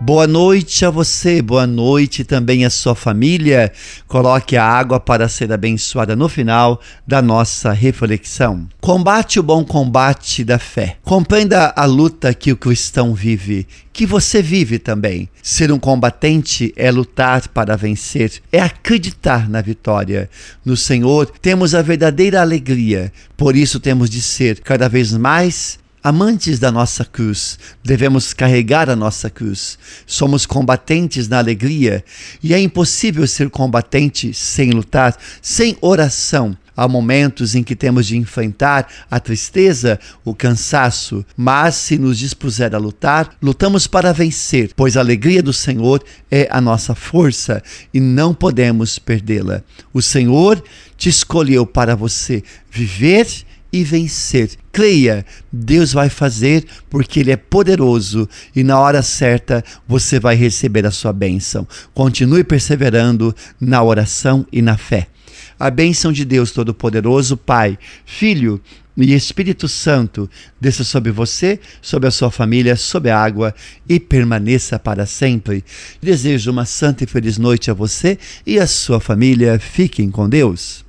Boa noite a você, boa noite também à sua família. Coloque a água para ser abençoada no final da nossa reflexão. Combate o bom combate da fé. Compreenda a luta que o cristão vive, que você vive também. Ser um combatente é lutar para vencer, é acreditar na vitória. No Senhor temos a verdadeira alegria, por isso temos de ser cada vez mais Amantes da nossa cruz, devemos carregar a nossa cruz. Somos combatentes na alegria e é impossível ser combatente sem lutar, sem oração. Há momentos em que temos de enfrentar a tristeza, o cansaço, mas se nos dispuser a lutar, lutamos para vencer, pois a alegria do Senhor é a nossa força e não podemos perdê-la. O Senhor te escolheu para você viver e vencer. Creia, Deus vai fazer porque Ele é poderoso e na hora certa você vai receber a sua bênção. Continue perseverando na oração e na fé. A bênção de Deus Todo-Poderoso, Pai, Filho e Espírito Santo desça sobre você, sobre a sua família, sobre a água e permaneça para sempre. Desejo uma santa e feliz noite a você e a sua família. Fiquem com Deus.